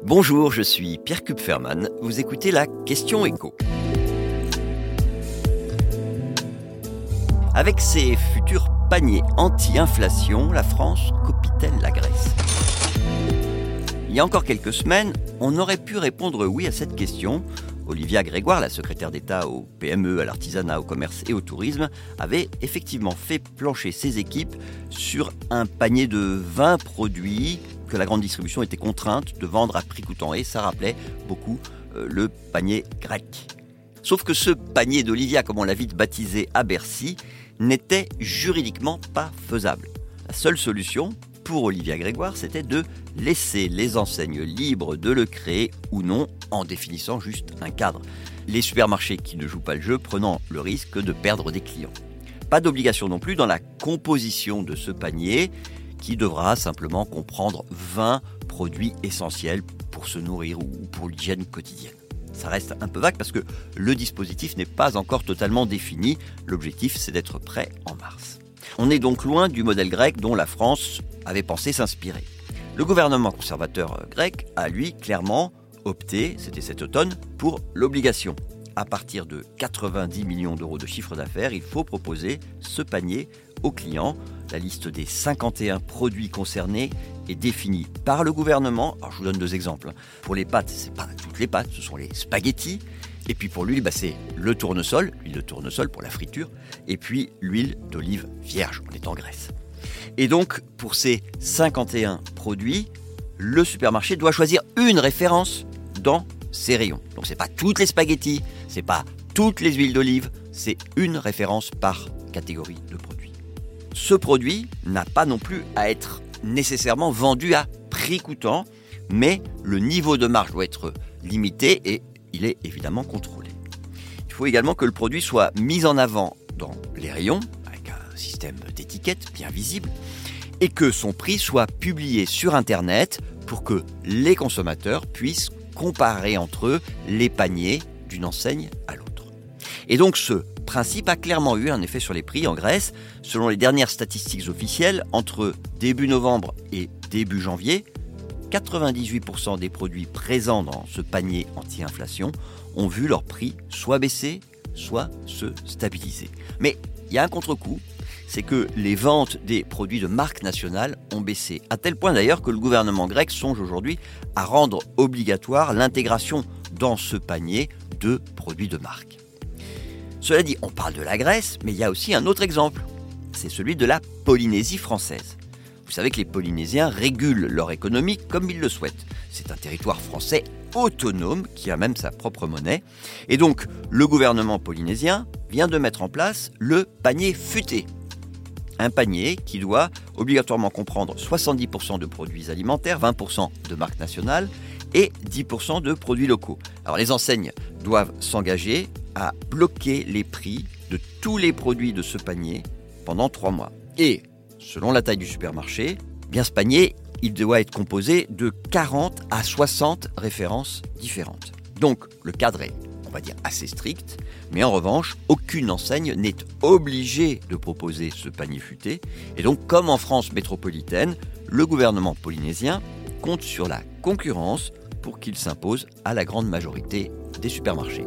Bonjour, je suis Pierre Kupferman. Vous écoutez la Question Écho. Avec ses futurs paniers anti-inflation, la France copie-t-elle la Grèce? Il y a encore quelques semaines, on aurait pu répondre oui à cette question. Olivia Grégoire, la secrétaire d'État au PME, à l'artisanat, au commerce et au tourisme, avait effectivement fait plancher ses équipes sur un panier de 20 produits la grande distribution était contrainte de vendre à prix coûtant. Et ça rappelait beaucoup euh, le panier grec. Sauf que ce panier d'Olivia, comme on l'a vite baptisé à Bercy, n'était juridiquement pas faisable. La seule solution pour Olivia Grégoire, c'était de laisser les enseignes libres de le créer ou non en définissant juste un cadre. Les supermarchés qui ne jouent pas le jeu prenant le risque de perdre des clients. Pas d'obligation non plus dans la composition de ce panier qui devra simplement comprendre 20 produits essentiels pour se nourrir ou pour l'hygiène quotidienne. Ça reste un peu vague parce que le dispositif n'est pas encore totalement défini. L'objectif, c'est d'être prêt en mars. On est donc loin du modèle grec dont la France avait pensé s'inspirer. Le gouvernement conservateur grec a, lui, clairement opté, c'était cet automne, pour l'obligation. À partir de 90 millions d'euros de chiffre d'affaires, il faut proposer ce panier aux clients la liste des 51 produits concernés est définie par le gouvernement. Alors je vous donne deux exemples. Pour les pâtes, c'est pas toutes les pâtes, ce sont les spaghettis. Et puis pour l'huile, bah, c'est le tournesol, l'huile de tournesol pour la friture, et puis l'huile d'olive vierge, on est en Grèce. Et donc pour ces 51 produits, le supermarché doit choisir une référence dans ses rayons. Donc c'est pas toutes les spaghettis, c'est pas toutes les huiles d'olive, c'est une référence par catégorie de produits ce produit n'a pas non plus à être nécessairement vendu à prix coûtant, mais le niveau de marge doit être limité et il est évidemment contrôlé. Il faut également que le produit soit mis en avant dans les rayons, avec un système d'étiquette bien visible, et que son prix soit publié sur Internet pour que les consommateurs puissent comparer entre eux les paniers d'une enseigne à l'autre. Et donc ce principe a clairement eu un effet sur les prix en Grèce. Selon les dernières statistiques officielles, entre début novembre et début janvier, 98% des produits présents dans ce panier anti-inflation ont vu leur prix soit baisser, soit se stabiliser. Mais il y a un contre-coup, c'est que les ventes des produits de marque nationale ont baissé, à tel point d'ailleurs que le gouvernement grec songe aujourd'hui à rendre obligatoire l'intégration dans ce panier de produits de marque. Cela dit, on parle de la Grèce, mais il y a aussi un autre exemple. C'est celui de la Polynésie française. Vous savez que les Polynésiens régulent leur économie comme ils le souhaitent. C'est un territoire français autonome qui a même sa propre monnaie. Et donc, le gouvernement polynésien vient de mettre en place le panier futé. Un panier qui doit obligatoirement comprendre 70% de produits alimentaires, 20% de marques nationales et 10% de produits locaux. Alors les enseignes doivent s'engager à bloquer les prix de tous les produits de ce panier pendant trois mois. Et, selon la taille du supermarché, bien ce panier, il doit être composé de 40 à 60 références différentes. Donc, le cadre est, va dire, assez strict, mais en revanche, aucune enseigne n'est obligée de proposer ce panier futé. Et donc, comme en France métropolitaine, le gouvernement polynésien compte sur la concurrence pour qu'il s'impose à la grande majorité des supermarchés.